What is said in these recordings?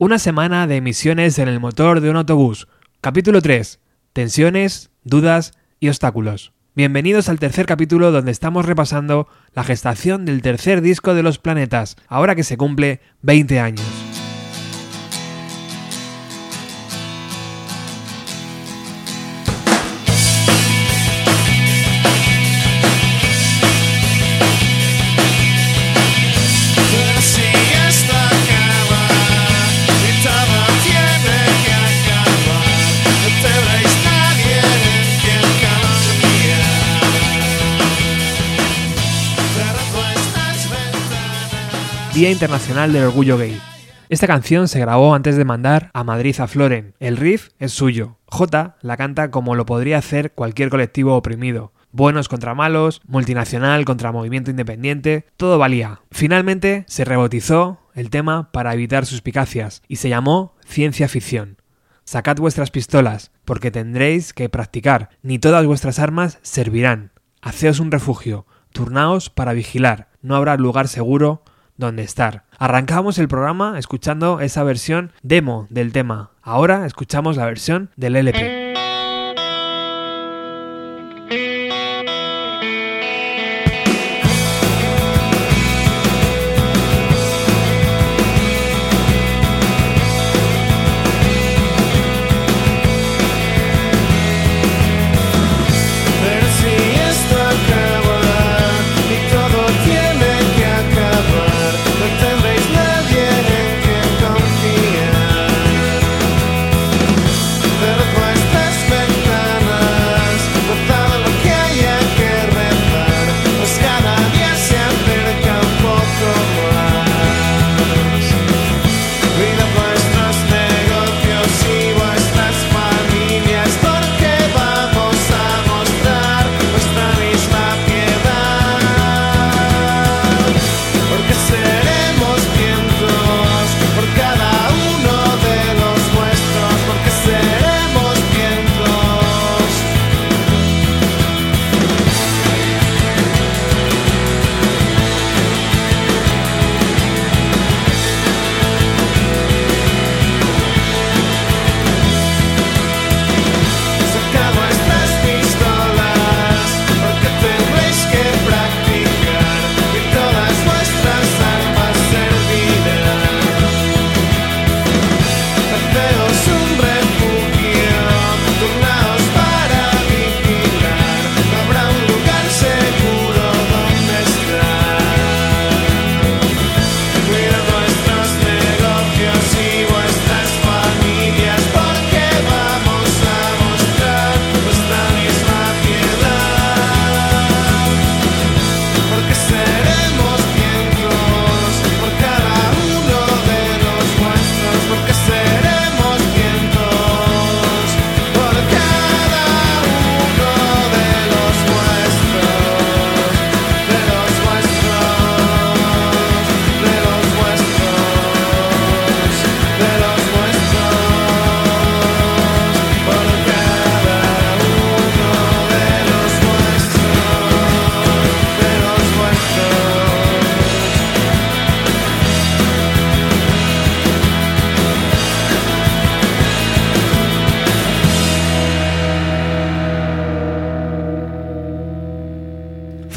Una semana de emisiones en el motor de un autobús. Capítulo 3. Tensiones, dudas y obstáculos. Bienvenidos al tercer capítulo donde estamos repasando la gestación del tercer disco de los planetas, ahora que se cumple 20 años. Día Internacional del Orgullo Gay. Esta canción se grabó antes de mandar a Madrid a Floren. El riff es suyo. J la canta como lo podría hacer cualquier colectivo oprimido. Buenos contra malos, multinacional contra movimiento independiente, todo valía. Finalmente se rebautizó el tema para evitar suspicacias y se llamó Ciencia Ficción. Sacad vuestras pistolas, porque tendréis que practicar, ni todas vuestras armas servirán. Haceos un refugio, turnaos para vigilar, no habrá lugar seguro donde estar. Arrancamos el programa escuchando esa versión demo del tema. Ahora escuchamos la versión del LP.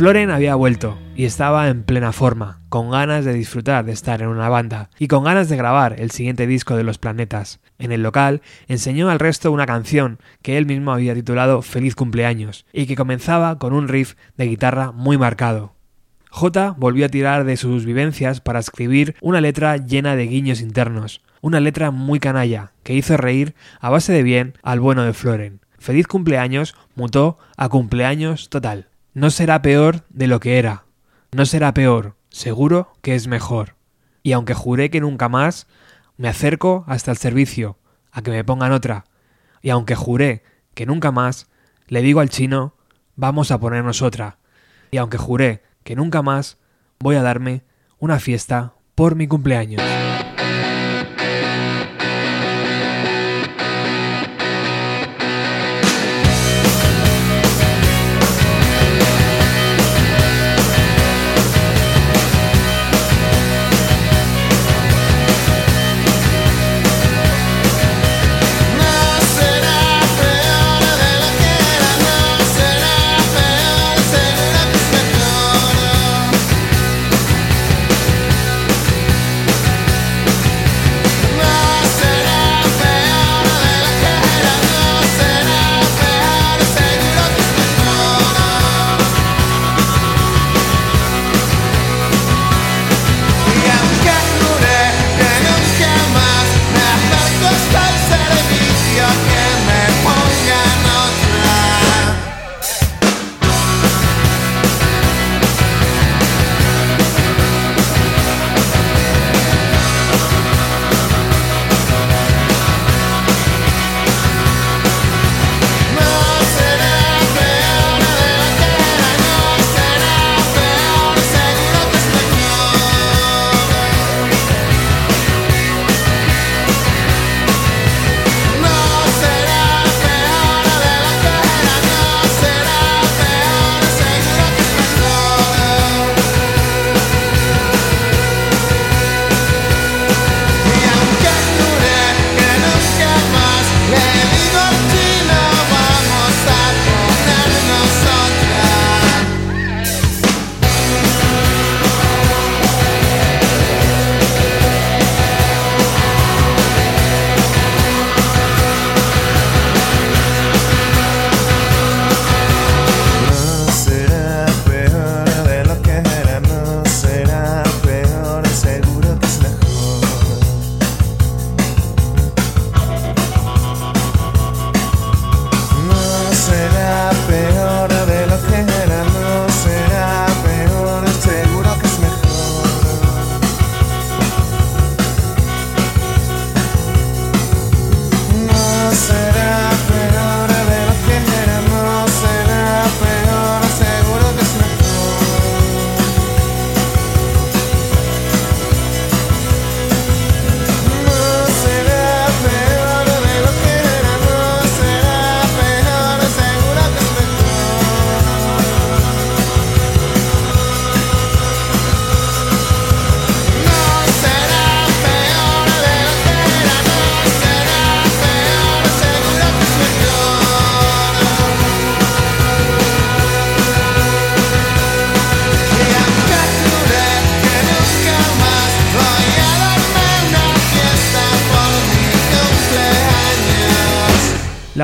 Floren había vuelto y estaba en plena forma, con ganas de disfrutar de estar en una banda y con ganas de grabar el siguiente disco de los planetas. En el local enseñó al resto una canción que él mismo había titulado Feliz cumpleaños y que comenzaba con un riff de guitarra muy marcado. J volvió a tirar de sus vivencias para escribir una letra llena de guiños internos, una letra muy canalla que hizo reír a base de bien al bueno de Floren. Feliz cumpleaños mutó a cumpleaños total. No será peor de lo que era. No será peor. Seguro que es mejor. Y aunque juré que nunca más, me acerco hasta el servicio, a que me pongan otra. Y aunque juré que nunca más, le digo al chino, vamos a ponernos otra. Y aunque juré que nunca más, voy a darme una fiesta por mi cumpleaños.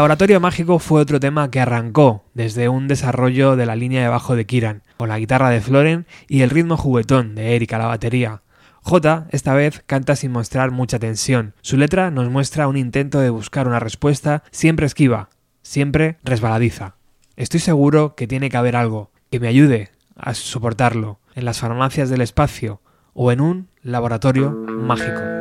Laboratorio Mágico fue otro tema que arrancó desde un desarrollo de la línea de bajo de Kiran, con la guitarra de Floren y el ritmo juguetón de Erika la batería. J esta vez canta sin mostrar mucha tensión. Su letra nos muestra un intento de buscar una respuesta siempre esquiva, siempre resbaladiza. Estoy seguro que tiene que haber algo que me ayude a soportarlo en las farmacias del espacio o en un laboratorio mágico.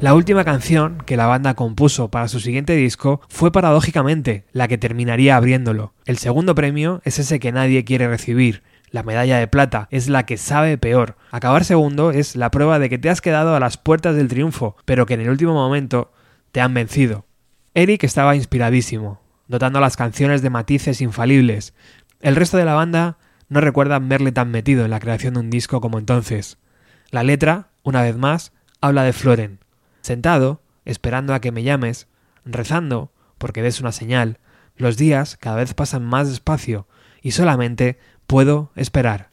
La última canción que la banda compuso para su siguiente disco fue paradójicamente la que terminaría abriéndolo. El segundo premio es ese que nadie quiere recibir. La medalla de plata es la que sabe peor. Acabar segundo es la prueba de que te has quedado a las puertas del triunfo, pero que en el último momento te han vencido. Eric estaba inspiradísimo, dotando las canciones de matices infalibles. El resto de la banda no recuerdan verle tan metido en la creación de un disco como entonces. La letra, una vez más, habla de Floren, Sentado, esperando a que me llames, rezando, porque des una señal, los días cada vez pasan más despacio y solamente puedo esperar.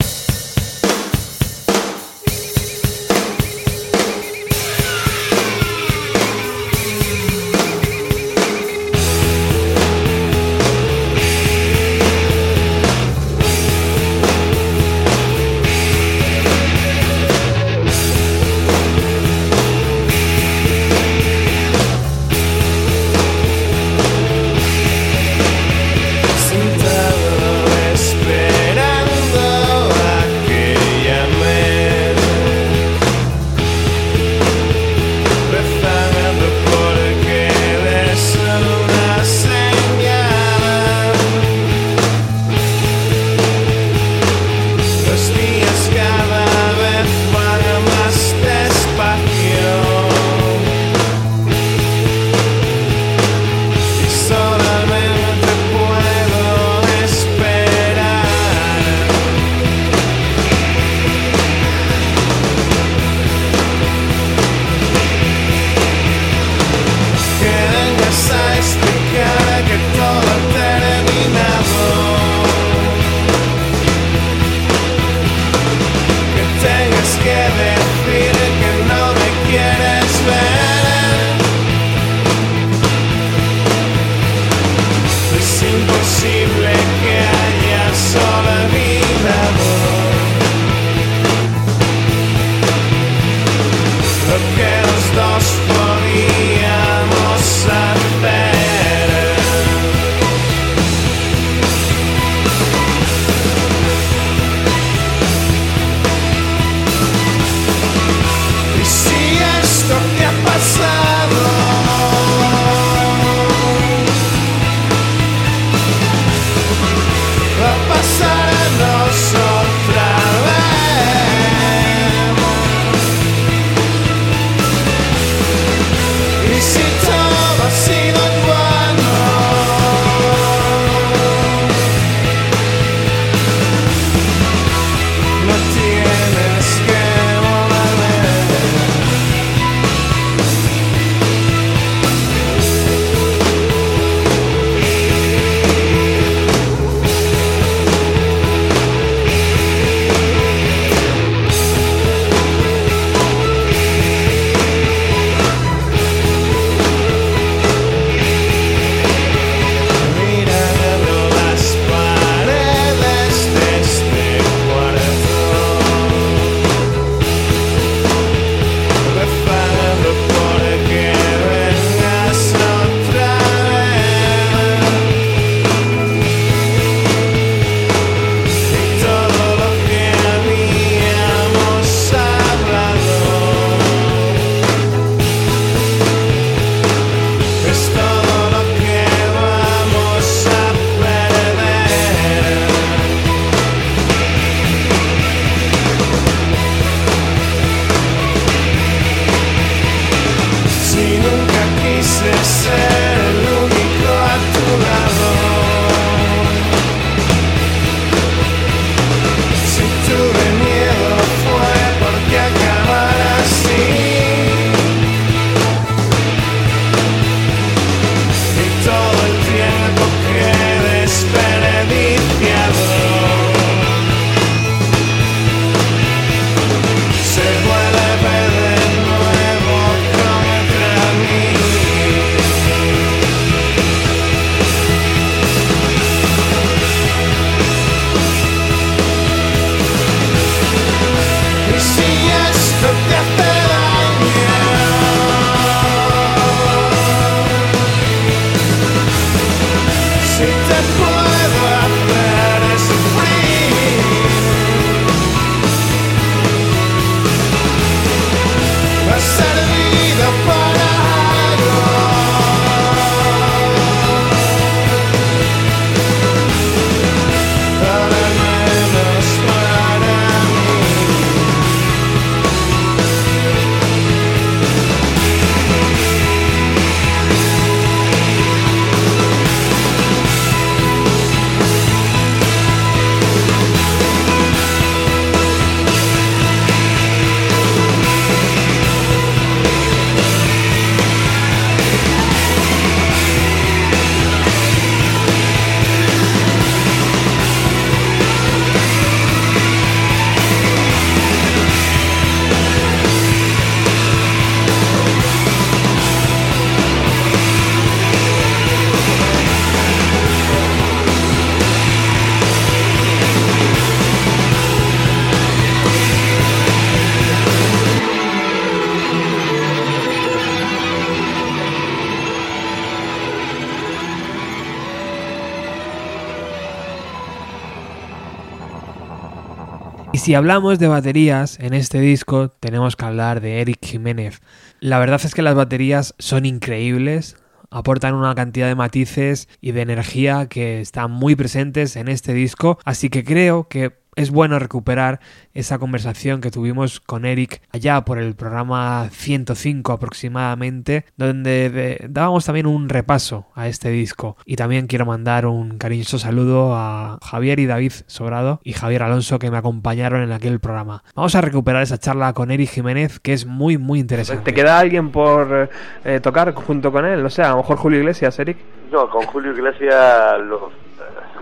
Si hablamos de baterías en este disco, tenemos que hablar de Eric Jiménez. La verdad es que las baterías son increíbles, aportan una cantidad de matices y de energía que están muy presentes en este disco, así que creo que es bueno recuperar esa conversación que tuvimos con Eric allá por el programa 105 aproximadamente, donde dábamos también un repaso a este disco. Y también quiero mandar un cariñoso saludo a Javier y David Sobrado y Javier Alonso que me acompañaron en aquel programa. Vamos a recuperar esa charla con Eric Jiménez que es muy muy interesante. ¿Te queda alguien por eh, tocar junto con él? O sea, a lo mejor Julio Iglesias, Eric. No, con Julio Iglesias los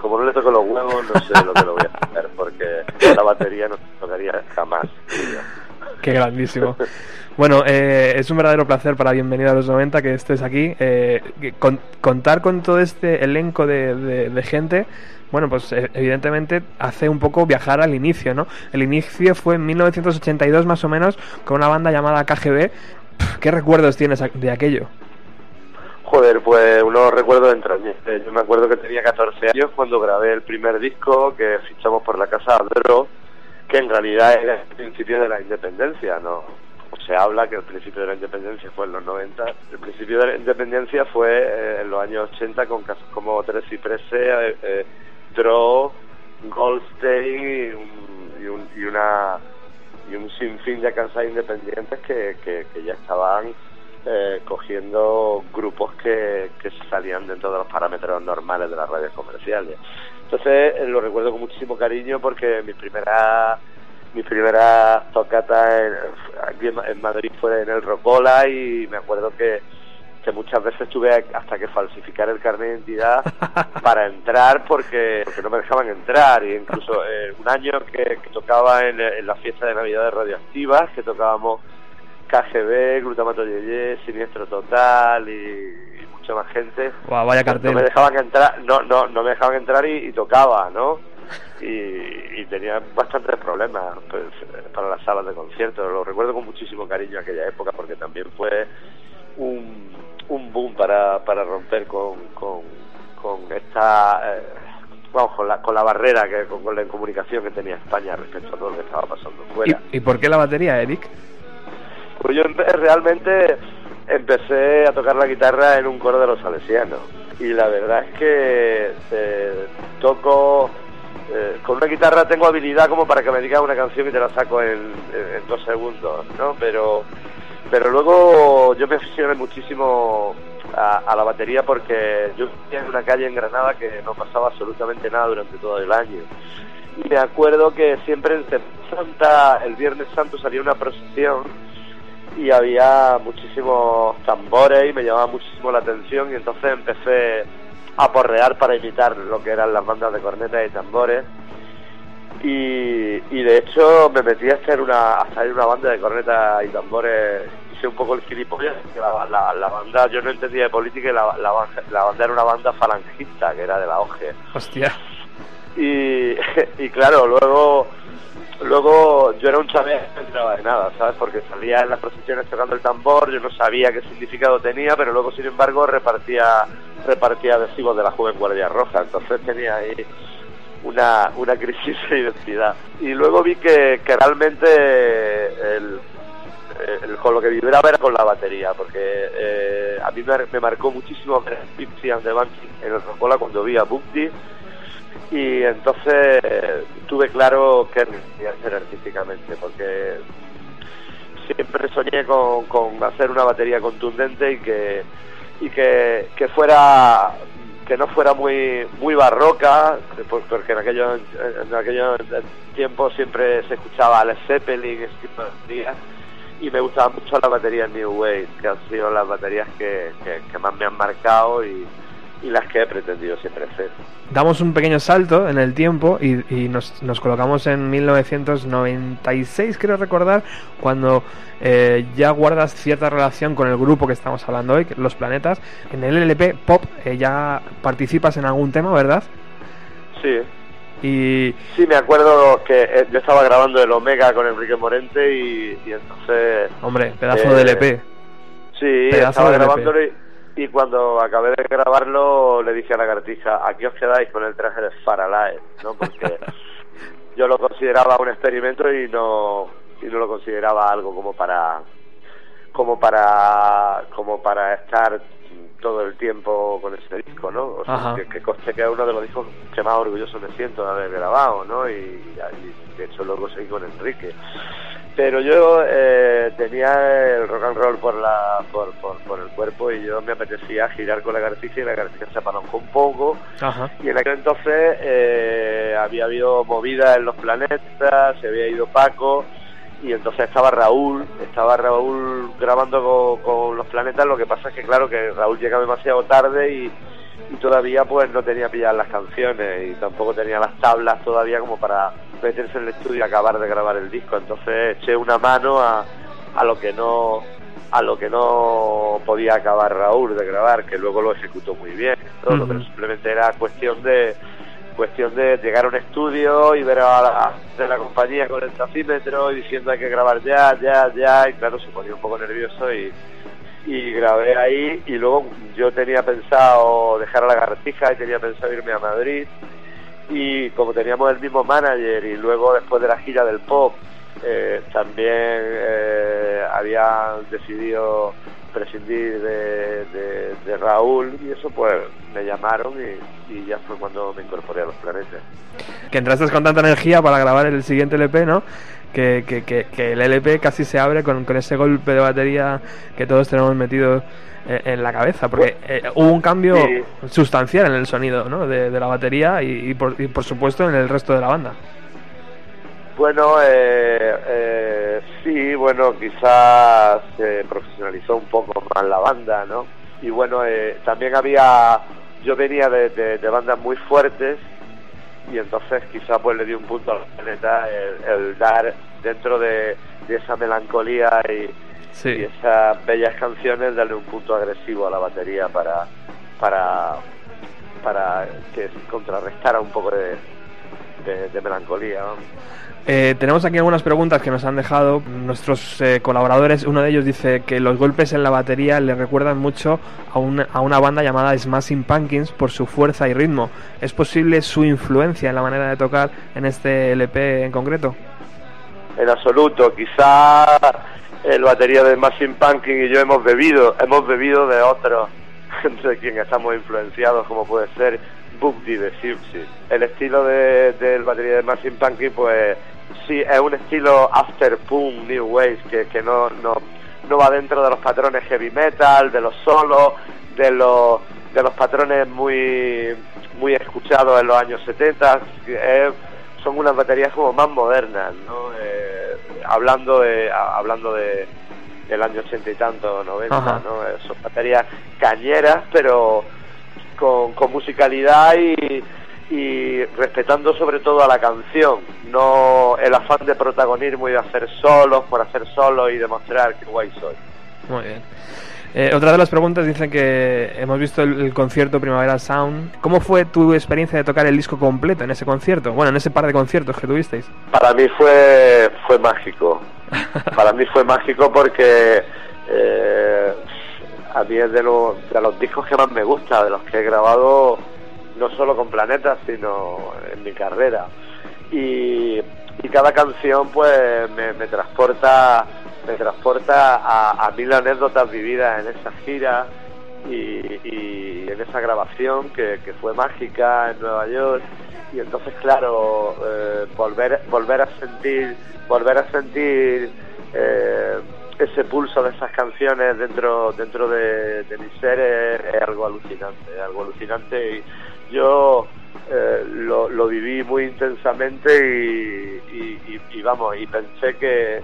como no le toco los huevos, no sé lo que lo voy a hacer, porque la batería no tocaría jamás. Qué grandísimo. Bueno, eh, es un verdadero placer para Bienvenido a los 90 que estés aquí. Eh, contar con todo este elenco de, gente, bueno, pues eh, evidentemente hace un poco viajar al inicio, ¿no? El inicio fue en 1982 más o menos con una banda llamada KGB. ¿Qué recuerdos tienes de aquello? Joder, pues unos recuerdos entrañables. Yo me acuerdo que tenía 14 años cuando grabé el primer disco que fichamos por la Casa Adro, que en realidad era el principio de la independencia, ¿no? se habla que el principio de la independencia fue en los 90. El principio de la independencia fue eh, en los años 80 con casos como Tres Cipreses, eh, eh, Draw, Goldstein y, un, y, una y un sinfín de casas independientes que ya estaban eh, cogiendo grupos que, que salían dentro de los parámetros normales de las radios comerciales. Entonces eh, lo recuerdo con muchísimo cariño porque mi primera mi primera tocata en, aquí en, Madrid fue en el Rocola y me acuerdo que, que muchas veces tuve hasta que falsificar el carnet de identidad para entrar porque, porque no me dejaban entrar y incluso eh, un año que, tocaba en, en la fiesta de Navidad de Radioactivas que tocábamos KGB, Glutamato Yeye, Siniestro Total y, mucha más gente. vaya cartel. No me dejaban entrar, no, no, no me dejaban entrar y, tocaba, ¿no? Y, tenía bastantes problemas pues, para las salas de conciertos. Lo recuerdo con muchísimo cariño aquella época porque también fue un, un boom para, para romper con, con, con esta... Eh, vamos, con la, con la barrera, que con, la comunicación que tenía España respecto a todo lo que estaba pasando fuera. ¿Y, ¿Y por qué la batería, Eric? Pues yo realmente empecé a tocar la guitarra en un coro de los salesianos y la verdad es que eh, toco eh, con una guitarra tengo habilidad como para que me diga una canción y te la saco en, dos segundos, ¿no? Pero pero luego yo me aficioné muchísimo a, la batería porque yo vivía en una calle en Granada que no pasaba absolutamente nada durante todo el año. Y me acuerdo que siempre en Santa, el Viernes Santo salía una procesión y había muchísimos tambores y me llamaba muchísimo la atención y entonces empecé a porrear para imitar lo que eran las bandas de cornetas y tambores. Y, y de hecho me metí a hacer una a hacer una banda de cornetas y tambores. Hice un poco el gilipollas la, la, banda yo no entendía de política y la, la, la banda era una banda falangista que era de la OGE hostia. Y, y claro luego Luego yo era un chaval no entraba de nada, ¿sabes? Porque salía en las procesiones tocando el tambor, yo no sabía qué significado tenía, pero luego, sin embargo, repartía repartía adhesivos de la Joven Guardia Roja, entonces tenía ahí una, una crisis de identidad. Y luego vi que, que realmente el, con lo que vibraba era con la batería, porque eh, a mí me, marcó muchísimo ver Pipsy and the en el Rocola cuando vi a Bukti y entonces tuve claro que hacer artísticamente porque siempre soñé con, con, hacer una batería contundente y que y que, que fuera que no fuera muy muy barroca porque en aquellos en aquellos tiempos siempre se escuchaba a Zeppelin ese tipo de días y me gustaban mucho las baterías New Wave que han sido las baterías que, que más me han marcado y, y las que he pretendido siempre hacer. Damos un pequeño salto en el tiempo y, nos, nos, colocamos en 1996, creo recordar, cuando eh, ya guardas cierta relación con el grupo que estamos hablando hoy, Los Planetas. En el LP Pop eh, ya participas en algún tema, ¿verdad? Sí. Y... Sí, me acuerdo que eh, yo estaba grabando el Omega con Enrique Morente y, entonces... Hombre, pedazo de LP. Sí, estaba grabándolo y y cuando acabé de grabarlo le dije a la cartija, aquí os quedáis con el traje de Faralae, ¿no? Porque yo lo consideraba un experimento y no y no lo consideraba algo como para como para como para estar todo el tiempo con ese disco, ¿no? O sea, que, que, coste que es uno de los discos que más orgulloso me siento de haber grabado, ¿no? Y, y de hecho luego seguí con Enrique. Pero yo eh, tenía el rock and roll por, la, por, por, el cuerpo y yo me apetecía girar con la garcía y la garcía se apalancó un poco. Y en aquel entonces eh, había habido movida en los planetas, se había ido Paco y entonces estaba Raúl, estaba Raúl grabando con, los planetas, lo que pasa es que claro que Raúl llega demasiado tarde y, todavía pues no tenía pilladas las canciones y tampoco tenía las tablas todavía como para meterse en el estudio y acabar de grabar el disco, entonces eché una mano a, a lo que no a lo que no podía acabar Raúl de grabar, que luego lo ejecutó muy bien, todo, pero simplemente era cuestión de cuestión de llegar a un estudio y ver a la, de la compañía con el tacímetro y diciendo hay que grabar ya, ya, ya, y claro, se ponía un poco nervioso y, y grabé ahí. Y luego yo tenía pensado dejar a la gartija y tenía pensado irme a Madrid y como teníamos el mismo manager y luego después de la gira del pop eh, también eh, habían decidido prescindir de, de, Raúl y eso pues me llamaron y, ya fue cuando me incorporé a los planetas. Que entraste con tanta energía para grabar el siguiente LP, ¿no? Que, que, que, el LP casi se abre con, con, ese golpe de batería que todos tenemos metido en, la cabeza, porque eh, hubo un cambio sustancial en el sonido ¿no? de, la batería y, por, y por supuesto en el resto de la banda. Bueno, eh, eh, sí, bueno, quizás se profesionalizó un poco más la banda, ¿no? Y bueno, eh, también había, yo venía de, bandas muy fuertes y entonces quizás pues le di un punto al planeta el, dar dentro de, esa melancolía y, esas bellas canciones darle un punto agresivo a la batería para para para que contrarrestara un poco de, de, melancolía. Eh, tenemos aquí algunas preguntas que nos han dejado nuestros eh, colaboradores. Uno de ellos dice que los golpes en la batería le recuerdan mucho a una, a una banda llamada Smashing Pumpkins por su fuerza y ritmo. ¿Es posible su influencia en la manera de tocar en este LP en concreto? En absoluto. Quizá el batería de Smashing Pumpkins y yo hemos bebido, hemos bebido de otros entre quien estamos influenciados, como puede ser Bugdy de Gypsy. El estilo del de, batería de Smashing Pumpkins, pues sí, es un estilo after punk, new wave, que, que no, no, no va dentro de los patrones heavy metal, de los solos, de los, de los patrones muy, muy escuchados en los años 70. Son unas baterías como más modernas, ¿no? Eh, hablando de, hablando de del año 80 y tanto, 90, ¿no? Eh, son baterías cañeras, pero con, con musicalidad y, y respetando sobre todo a la canción, no el afán de protagonismo y de hacer solos por hacer solos y demostrar que guay soy. Muy bien. Eh, otra de las preguntas dicen que hemos visto el, concierto Primavera Sound. ¿Cómo fue tu experiencia de tocar el disco completo en ese concierto? Bueno, en ese par de conciertos que tuvisteis. Para mí fue, fue mágico. Para mí fue mágico porque eh, a mí es de, de los discos que más me gusta, de los que he grabado no solo con Planeta, sino en mi carrera. Y, cada canción pues me, transporta me transporta a, mil anécdotas vividas en esa gira y, en esa grabación que, fue mágica en Nueva York. Y entonces claro eh, volver volver a sentir volver a sentir eh, ese pulso de esas canciones dentro dentro de, mi ser es, algo alucinante algo alucinante. Y yo eh, lo, viví muy intensamente y, vamos, y pensé que,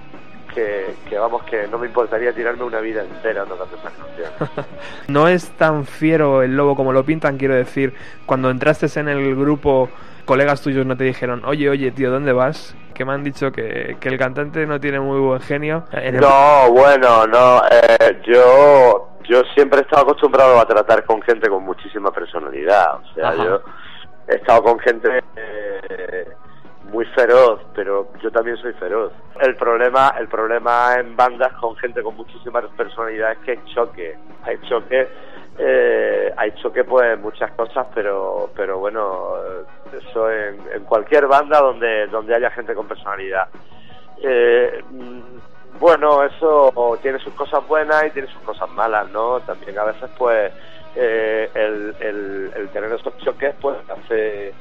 que, vamos, que no me importaría tirarme una vida entera tocando esas canciones. no es tan fiero el lobo como lo pintan, quiero decir, cuando entraste en el grupo, colegas tuyos no te dijeron, oye, oye, tío, ¿dónde vas? Que me han dicho que, el cantante no tiene muy buen genio. No, bueno, no, eh, yo yo siempre he estado acostumbrado a tratar con gente con muchísima personalidad. O sea, yo he estado con gente eh, muy feroz, pero yo también soy feroz. El problema, el problema en bandas con gente con muchísima personalidad es que hay choque. Hay choque eh, ha hecho que pues muchas cosas, pero pero bueno, eso en, cualquier banda donde donde haya gente con personalidad. Eh, mm, bueno, eso tiene sus cosas buenas y tiene sus cosas malas, ¿no? También a veces pues eh, el, el, el tener esos choques pues hace,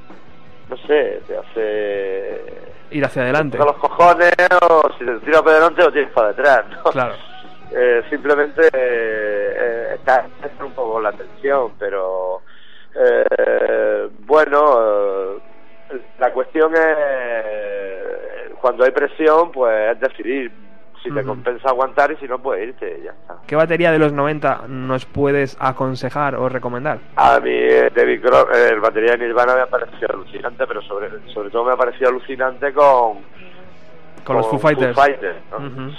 no sé, te hace Ir hacia adelante. a los cojones o si te tiras para adelante o tienes para detrás, ¿no? Claro. Eh, simplemente eh, está, está un poco la tensión, pero eh, bueno, eh, la cuestión es cuando hay presión, pues es decidir si te compensa aguantar y si no, pues irte, ya está. ¿Qué batería de los 90 nos puedes aconsejar o recomendar? A mí eh, David eh, el batería de Nirvana me ha parecido alucinante, pero sobre, sobre todo me ha parecido alucinante con, Con los Foo Fighters.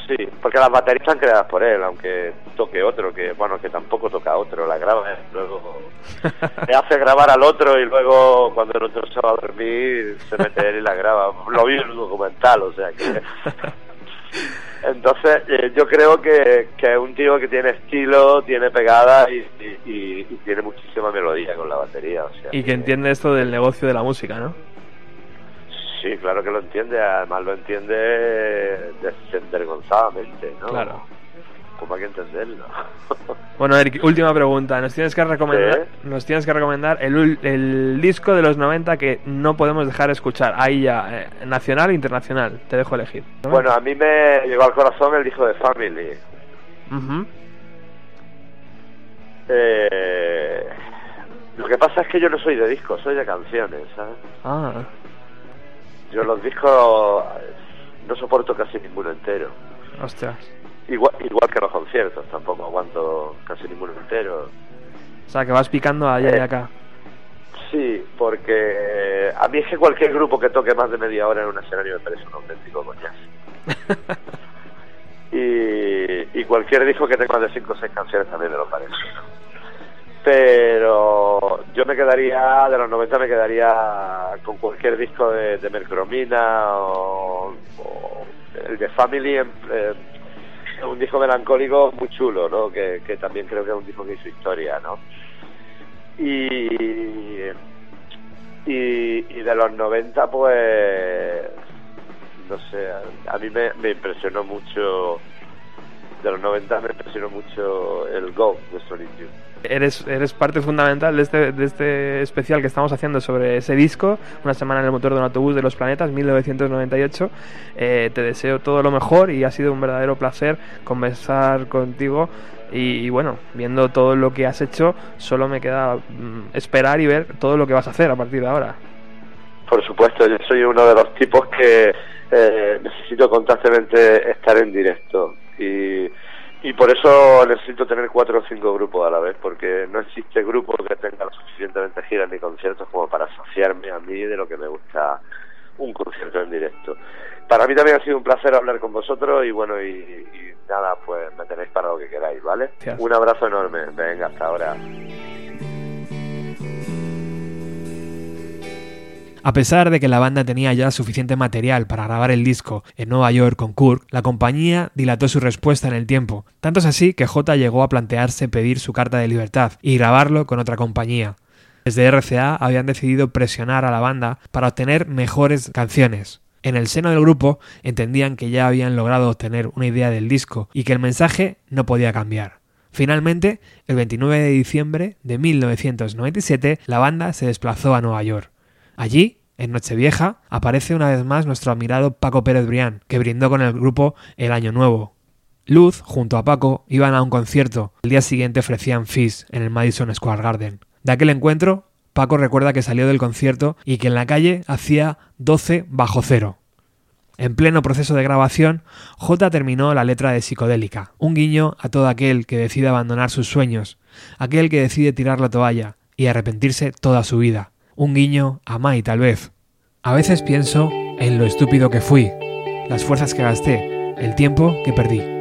Sí, porque las baterías están creadas por él, aunque toque otro, que bueno, que tampoco toca otro, la graba luego le hace grabar al otro y luego cuando el otro se va a dormir se mete él y la graba. Lo vi en un documental, o sea que... Entonces, eh, yo creo que, que es un tío que tiene estilo, tiene pegada y, y- y- y tiene muchísima melodía con la batería. O sea Y que entiende esto del negocio de la música, ¿no? Sí, claro que lo entiende, además lo entiende desenvergonzadamente, ¿no? Claro. Como hay que entenderlo. Bueno, Eric, última pregunta. Nos tienes que recomendar, Sí. nos tienes que recomendar el, el disco de los 90 que no podemos dejar escuchar. Ahí ya, eh, nacional e internacional. Te dejo elegir. bueno, a mí me llegó al corazón el disco de Family. Eh, lo que pasa es que yo no soy de discos, soy de canciones, ¿sabes? Ah, Yo los discos eh, no soporto casi ninguno entero. ostras. Igual, igual que los conciertos, tampoco aguanto casi ninguno entero. O sea, que vas picando allá y Eh. acá. Sí, porque eh, a mí es que cualquier grupo que toque más de media hora en un escenario me parece un auténtico coñazo. y, y cualquier disco que tenga más de 5 o 6 canciones también me lo parece. Pero yo me quedaría, de los 90 me quedaría con cualquier disco de, de Mercromina o, o el de Family, en- eh, un disco melancólico muy chulo, ¿no? Que, que también creo que es un disco que hizo historia, ¿no? Y, y, de los 90, pues, no sé, a, a mí me, me impresionó mucho, de los 90 me impresionó mucho el Go de Youth. Eres, eres parte fundamental de este, de este especial que estamos haciendo sobre ese disco, Una semana en el motor de un autobús de los planetas, 1998. Eh, te deseo todo lo mejor y ha sido un verdadero placer conversar contigo. Y, bueno, viendo todo lo que has hecho, solo me queda mm, esperar y ver todo lo que vas a hacer a partir de ahora. Por supuesto, yo soy uno de los tipos que eh, necesito constantemente estar en directo y, y por eso necesito tener cuatro o cinco grupos a la vez, porque no existe grupo que tenga lo suficientemente giras ni conciertos como para asociarme a mí de lo que me gusta un concierto en directo. Para mí también ha sido un placer hablar con vosotros y bueno, y, y nada, pues me tenéis para lo que queráis, ¿vale? Gracias. Un abrazo enorme, venga, hasta ahora. A pesar de que la banda tenía ya suficiente material para grabar el disco en Nueva York con Kirk, la compañía dilató su respuesta en el tiempo. Tanto es así que J llegó a plantearse pedir su carta de libertad y grabarlo con otra compañía. Desde RCA habían decidido presionar a la banda para obtener mejores canciones. En el seno del grupo entendían que ya habían logrado obtener una idea del disco y que el mensaje no podía cambiar. Finalmente, el 29 de diciembre de 1997, la banda se desplazó a Nueva York. Allí, en Nochevieja, aparece una vez más nuestro admirado Paco Pérez Brián, que brindó con el grupo el Año Nuevo. Luz, junto a Paco, iban a un concierto. El día siguiente ofrecían Fizz en el Madison Square Garden. De aquel encuentro, Paco recuerda que salió del concierto y que en la calle hacía 12 bajo cero. En pleno proceso de grabación, J terminó la letra de Psicodélica, un guiño a todo aquel que decide abandonar sus sueños, aquel que decide tirar la toalla y arrepentirse toda su vida. Un guiño a Mai tal vez. A veces pienso en lo estúpido que fui, las fuerzas que gasté, el tiempo que perdí.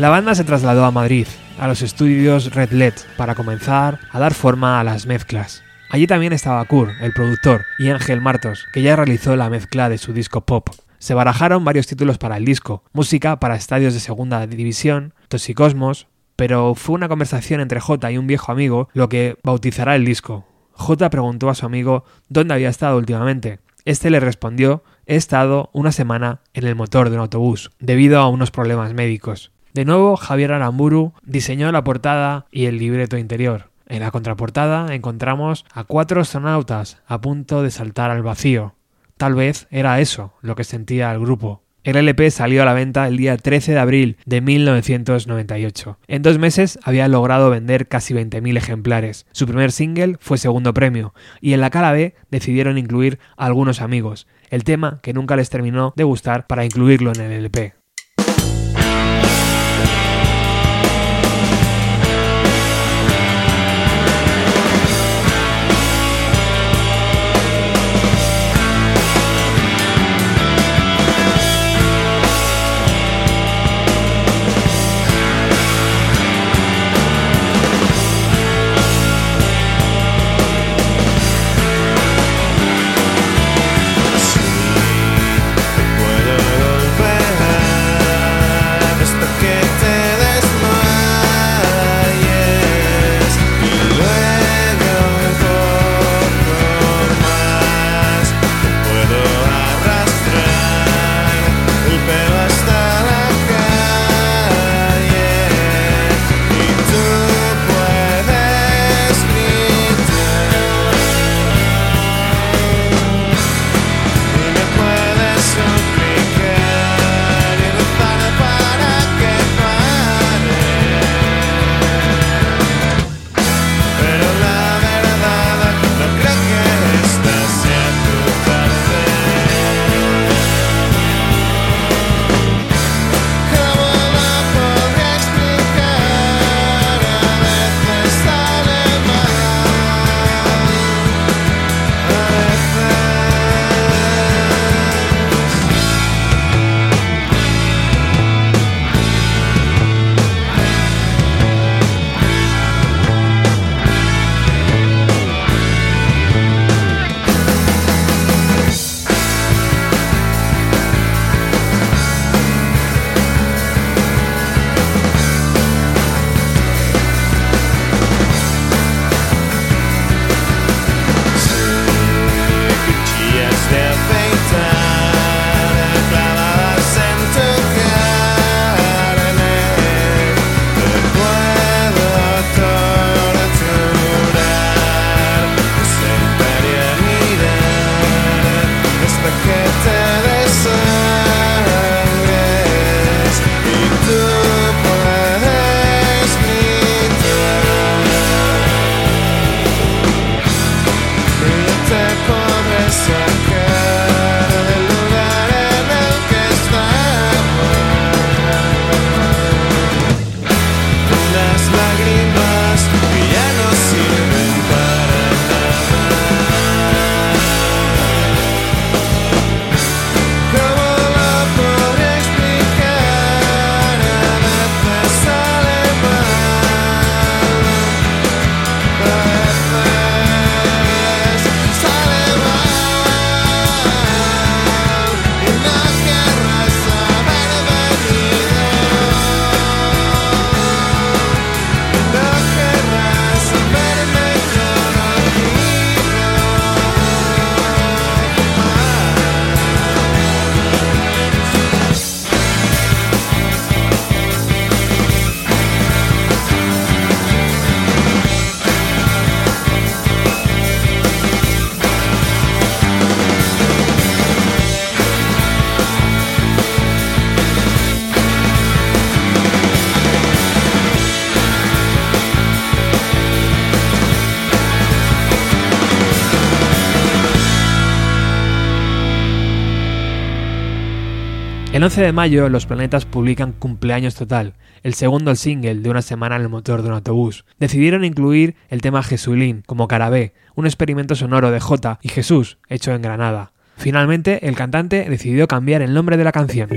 La banda se trasladó a Madrid, a los estudios Red LED, para comenzar a dar forma a las mezclas. Allí también estaba Kur, el productor, y Ángel Martos, que ya realizó la mezcla de su disco pop. Se barajaron varios títulos para el disco, música para estadios de segunda división, Toxicosmos, pero fue una conversación entre J y un viejo amigo lo que bautizará el disco. J preguntó a su amigo dónde había estado últimamente. Este le respondió he estado una semana en el motor de un autobús, debido a unos problemas médicos. De nuevo, Javier Aramburu diseñó la portada y el libreto interior. En la contraportada encontramos a cuatro astronautas a punto de saltar al vacío. Tal vez era eso lo que sentía el grupo. El LP salió a la venta el día 13 de abril de 1998. En dos meses había logrado vender casi 20.000 ejemplares. Su primer single fue segundo premio, y en la cara B decidieron incluir a algunos amigos, el tema que nunca les terminó de gustar para incluirlo en el LP. El 11 de mayo los planetas publican Cumpleaños Total, el segundo single de una semana en el motor de un autobús. Decidieron incluir el tema Jesulín como cara B, un experimento sonoro de J y Jesús hecho en Granada. Finalmente, el cantante decidió cambiar el nombre de la canción.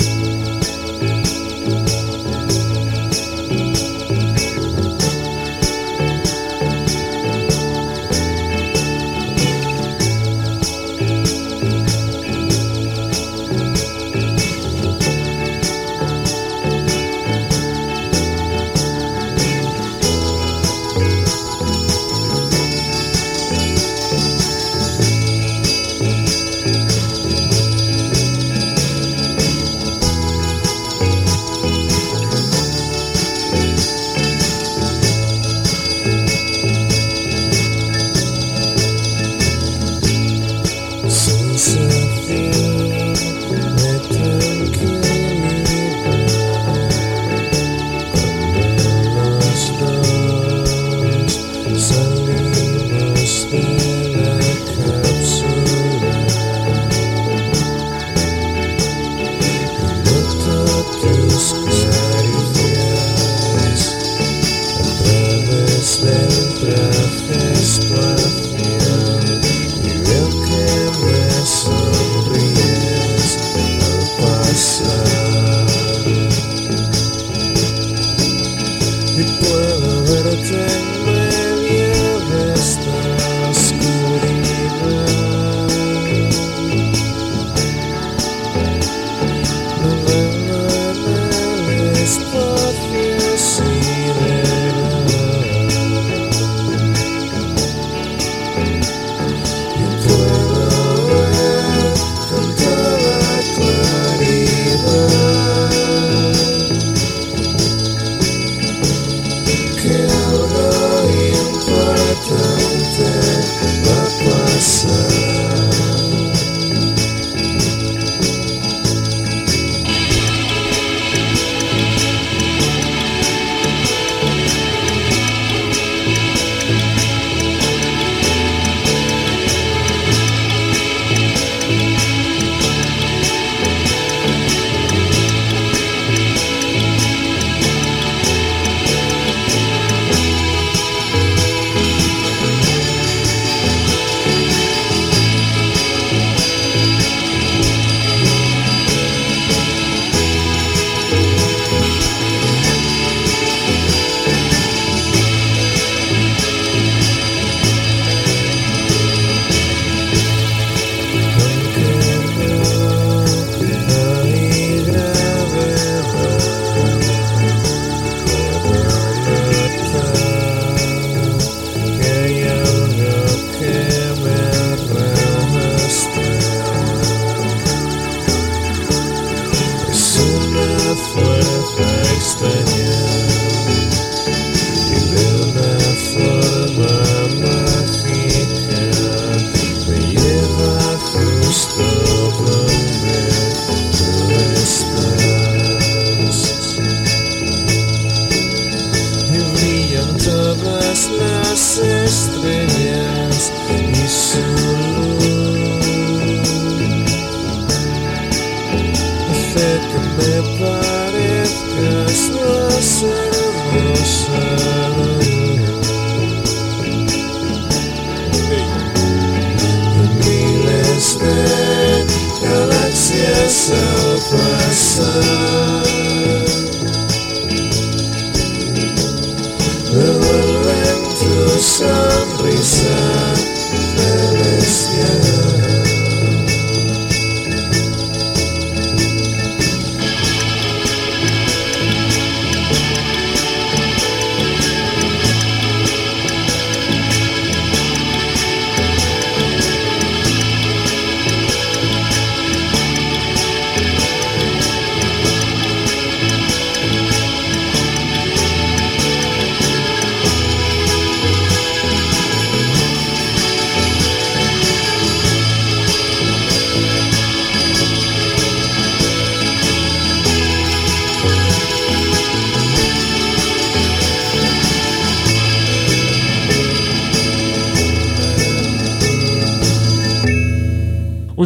Galaxia Southwest Sun.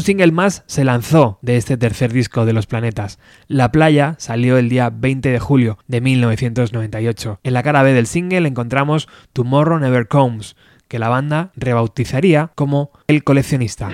Single más se lanzó de este tercer disco de Los Planetas. La Playa salió el día 20 de julio de 1998. En la cara B del single encontramos Tomorrow Never Comes, que la banda rebautizaría como El Coleccionista.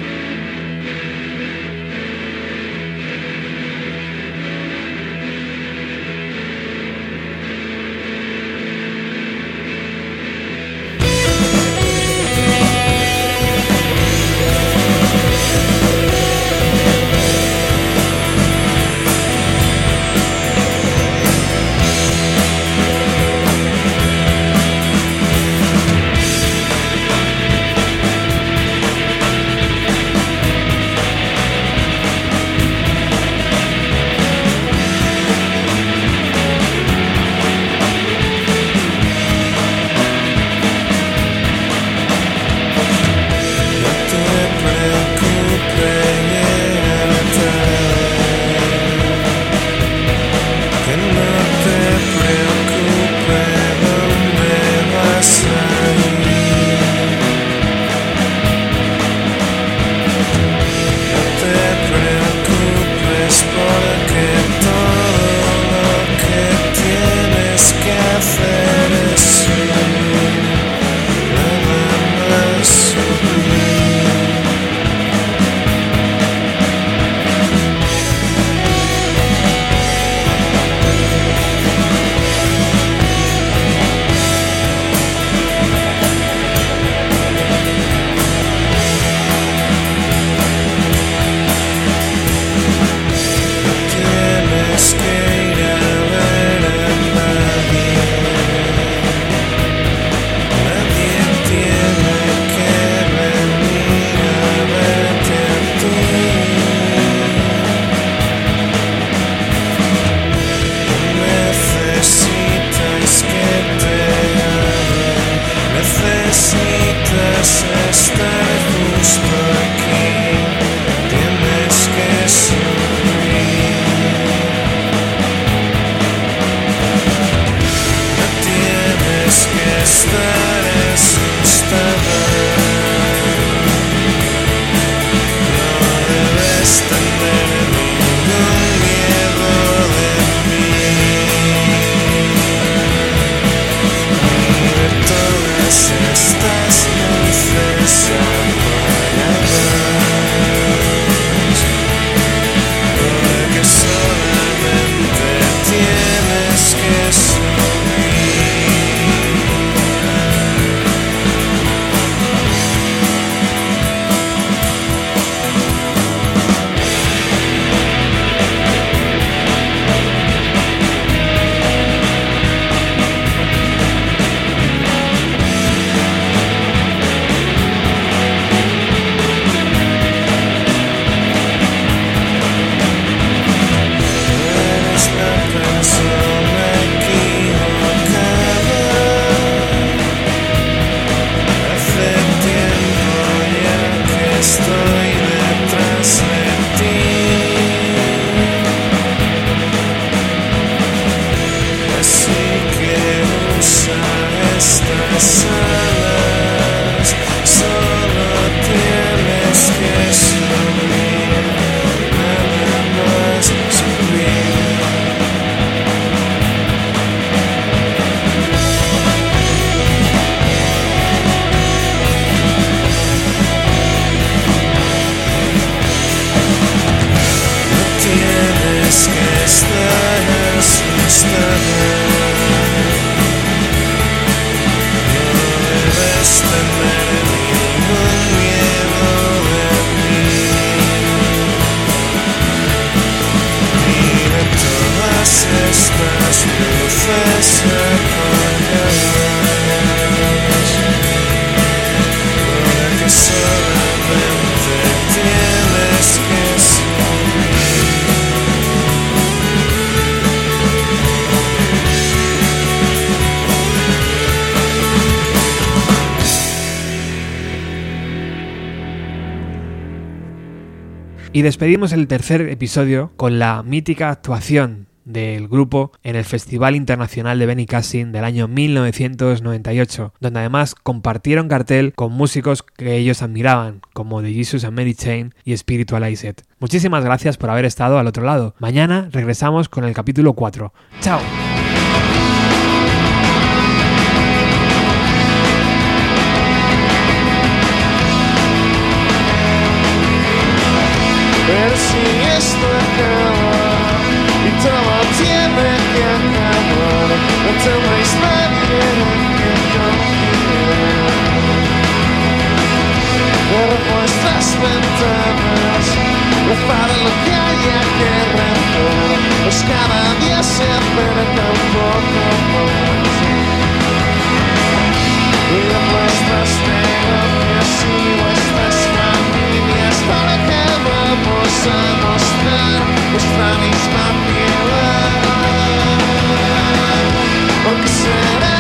Despedimos el tercer episodio con la mítica actuación del grupo en el Festival Internacional de Benicassin del año 1998, donde además compartieron cartel con músicos que ellos admiraban, como The Jesus and Mary Chain y Spiritualized. Muchísimas gracias por haber estado al otro lado. Mañana regresamos con el capítulo 4. ¡Chao! Ventanas Repara lo que hay que romper Pues cada día se acerca un poco más Y de nuestras negocios y vuestras familias Para que vamos a mostrar nuestra misma piedad Porque será